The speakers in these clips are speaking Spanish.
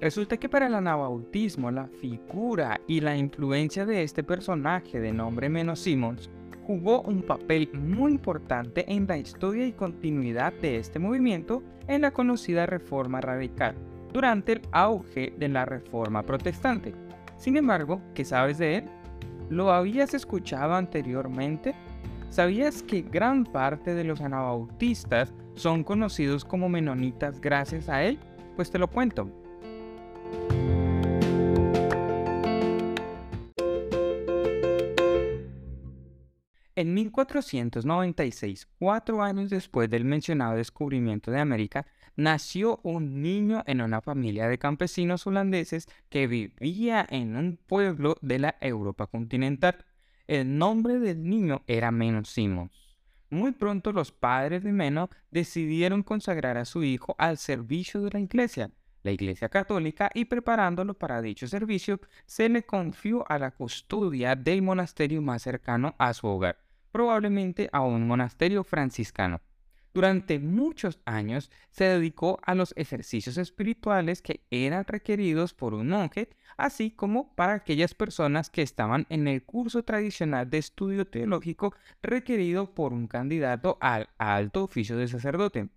Resulta que para el anabautismo la figura y la influencia de este personaje de nombre Menos Simons jugó un papel muy importante en la historia y continuidad de este movimiento en la conocida Reforma Radical, durante el auge de la Reforma Protestante. Sin embargo, ¿qué sabes de él? ¿Lo habías escuchado anteriormente? ¿Sabías que gran parte de los anabautistas son conocidos como menonitas gracias a él? Pues te lo cuento. En 1496, cuatro años después del mencionado descubrimiento de América, nació un niño en una familia de campesinos holandeses que vivía en un pueblo de la Europa continental. El nombre del niño era Meno Simons. Muy pronto los padres de Meno decidieron consagrar a su hijo al servicio de la iglesia, la iglesia católica, y preparándolo para dicho servicio, se le confió a la custodia del monasterio más cercano a su hogar probablemente a un monasterio franciscano. Durante muchos años se dedicó a los ejercicios espirituales que eran requeridos por un monje, así como para aquellas personas que estaban en el curso tradicional de estudio teológico requerido por un candidato al alto oficio de sacerdote.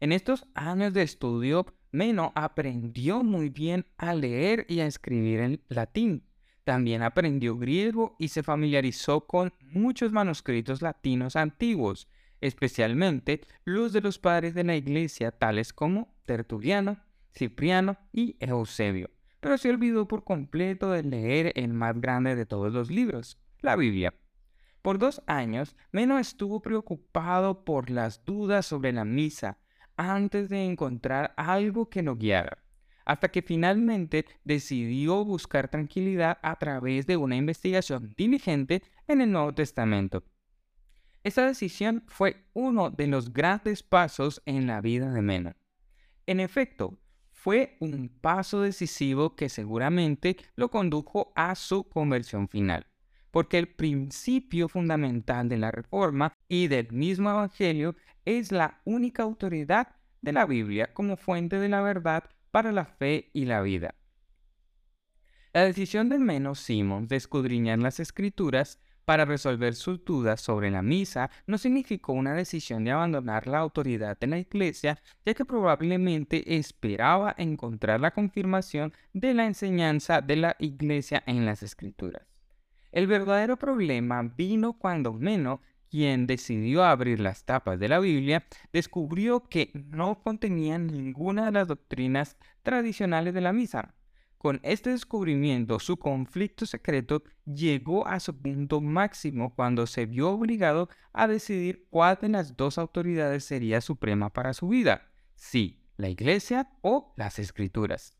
En estos años de estudio, Meno aprendió muy bien a leer y a escribir en latín, también aprendió griego y se familiarizó con muchos manuscritos latinos antiguos, especialmente los de los padres de la iglesia, tales como Tertuliano, Cipriano y Eusebio. Pero se olvidó por completo de leer el más grande de todos los libros, la Biblia. Por dos años, Meno estuvo preocupado por las dudas sobre la misa antes de encontrar algo que lo guiara hasta que finalmente decidió buscar tranquilidad a través de una investigación diligente en el Nuevo Testamento. Esa decisión fue uno de los grandes pasos en la vida de Mena. En efecto, fue un paso decisivo que seguramente lo condujo a su conversión final, porque el principio fundamental de la reforma y del mismo Evangelio es la única autoridad de la Biblia como fuente de la verdad para la fe y la vida. La decisión de Menos Simons de escudriñar las escrituras para resolver sus dudas sobre la misa no significó una decisión de abandonar la autoridad de la iglesia, ya que probablemente esperaba encontrar la confirmación de la enseñanza de la iglesia en las escrituras. El verdadero problema vino cuando Meno quien decidió abrir las tapas de la Biblia, descubrió que no contenían ninguna de las doctrinas tradicionales de la misa. Con este descubrimiento, su conflicto secreto llegó a su punto máximo cuando se vio obligado a decidir cuál de las dos autoridades sería suprema para su vida, si la iglesia o las escrituras.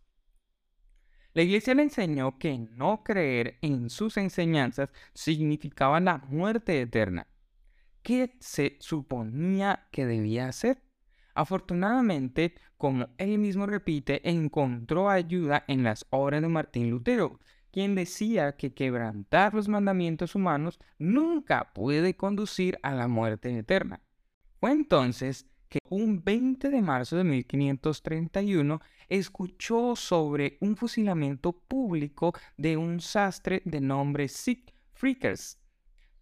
La iglesia le enseñó que no creer en sus enseñanzas significaba la muerte eterna qué se suponía que debía hacer. Afortunadamente, como él mismo repite, encontró ayuda en las obras de Martín Lutero, quien decía que quebrantar los mandamientos humanos nunca puede conducir a la muerte eterna. Fue entonces que un 20 de marzo de 1531 escuchó sobre un fusilamiento público de un sastre de nombre Sieg Frickers,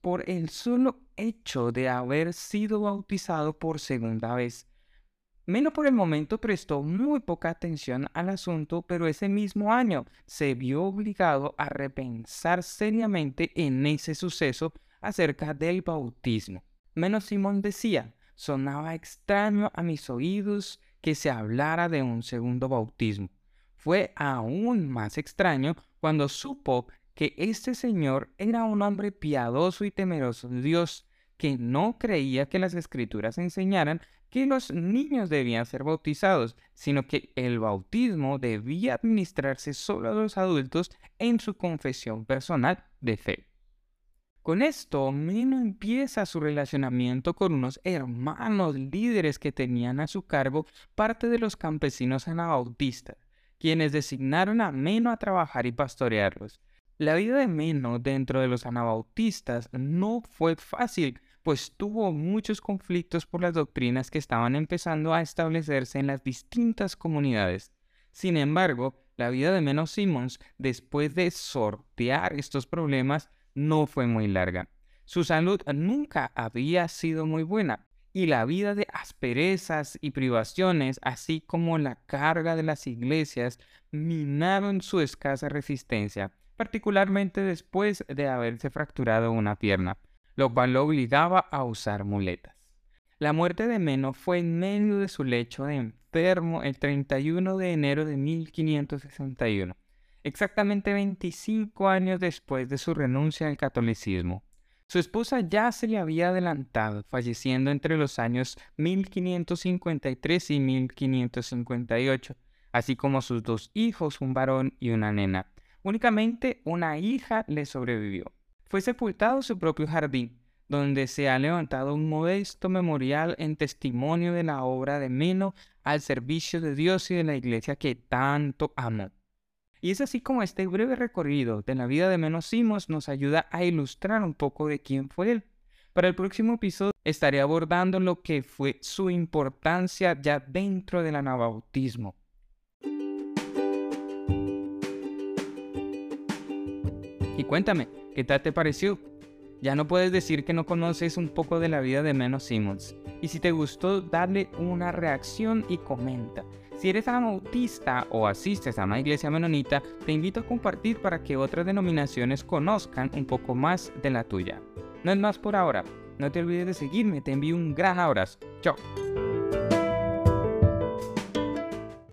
por el solo hecho de haber sido bautizado por segunda vez. Menos por el momento prestó muy poca atención al asunto, pero ese mismo año se vio obligado a repensar seriamente en ese suceso acerca del bautismo. Menos Simón decía, sonaba extraño a mis oídos que se hablara de un segundo bautismo. Fue aún más extraño cuando supo que este señor era un hombre piadoso y temeroso de Dios, que no creía que las escrituras enseñaran que los niños debían ser bautizados, sino que el bautismo debía administrarse solo a los adultos en su confesión personal de fe. Con esto, Mino empieza su relacionamiento con unos hermanos líderes que tenían a su cargo parte de los campesinos anabautistas, quienes designaron a Meno a trabajar y pastorearlos. La vida de Meno dentro de los anabautistas no fue fácil, pues tuvo muchos conflictos por las doctrinas que estaban empezando a establecerse en las distintas comunidades. Sin embargo, la vida de Menos Simmons, después de sortear estos problemas, no fue muy larga. Su salud nunca había sido muy buena y la vida de asperezas y privaciones, así como la carga de las iglesias, minaron su escasa resistencia, particularmente después de haberse fracturado una pierna, lo cual lo obligaba a usar muletas. La muerte de Meno fue en medio de su lecho de enfermo el 31 de enero de 1561, exactamente 25 años después de su renuncia al catolicismo. Su esposa ya se le había adelantado, falleciendo entre los años 1553 y 1558, así como sus dos hijos, un varón y una nena. Únicamente una hija le sobrevivió. Fue sepultado su propio jardín, donde se ha levantado un modesto memorial en testimonio de la obra de Meno al servicio de Dios y de la iglesia que tanto amó. Y es así como este breve recorrido de la vida de Meno Simos nos ayuda a ilustrar un poco de quién fue él. Para el próximo episodio estaré abordando lo que fue su importancia ya dentro del anabautismo. Y cuéntame, ¿qué tal te pareció? Ya no puedes decir que no conoces un poco de la vida de Menos Simmons. Y si te gustó, dale una reacción y comenta. Si eres anabautista o asistes a una iglesia menonita, te invito a compartir para que otras denominaciones conozcan un poco más de la tuya. No es más por ahora. No te olvides de seguirme, te envío un gran abrazo. Chao.